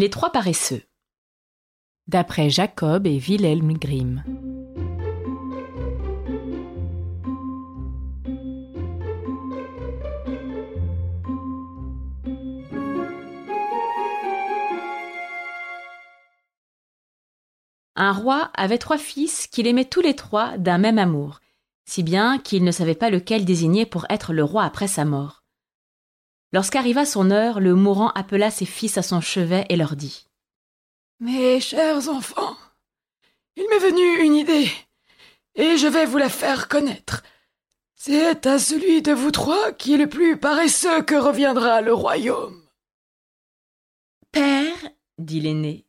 Les trois paresseux. D'après Jacob et Wilhelm Grimm. Un roi avait trois fils qu'il aimait tous les trois d'un même amour, si bien qu'il ne savait pas lequel désigner pour être le roi après sa mort. Lorsqu'arriva son heure, le mourant appela ses fils à son chevet et leur dit Mes chers enfants, il m'est venu une idée, et je vais vous la faire connaître. C'est à celui de vous trois qui est le plus paresseux que reviendra le royaume. Père, dit l'aîné,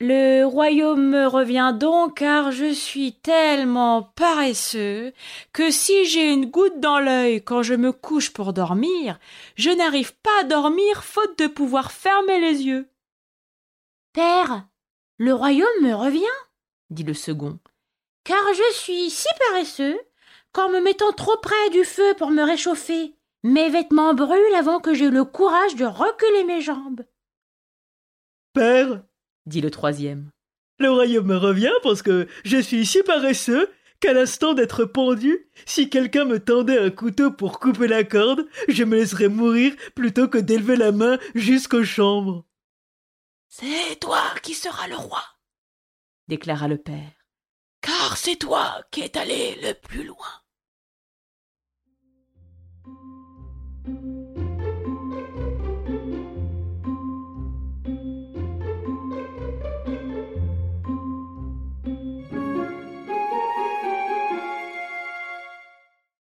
le royaume me revient donc car je suis tellement paresseux que si j'ai une goutte dans l'œil quand je me couche pour dormir, je n'arrive pas à dormir faute de pouvoir fermer les yeux. Père, le royaume me revient, dit le second, car je suis si paresseux qu'en me mettant trop près du feu pour me réchauffer, mes vêtements brûlent avant que j'aie le courage de reculer mes jambes. Père, dit le troisième. Le royaume me revient parce que je suis si paresseux qu'à l'instant d'être pendu, si quelqu'un me tendait un couteau pour couper la corde, je me laisserais mourir plutôt que d'élever la main jusqu'aux chambres. C'est toi qui seras le roi, déclara le père. Car c'est toi qui es allé le plus loin.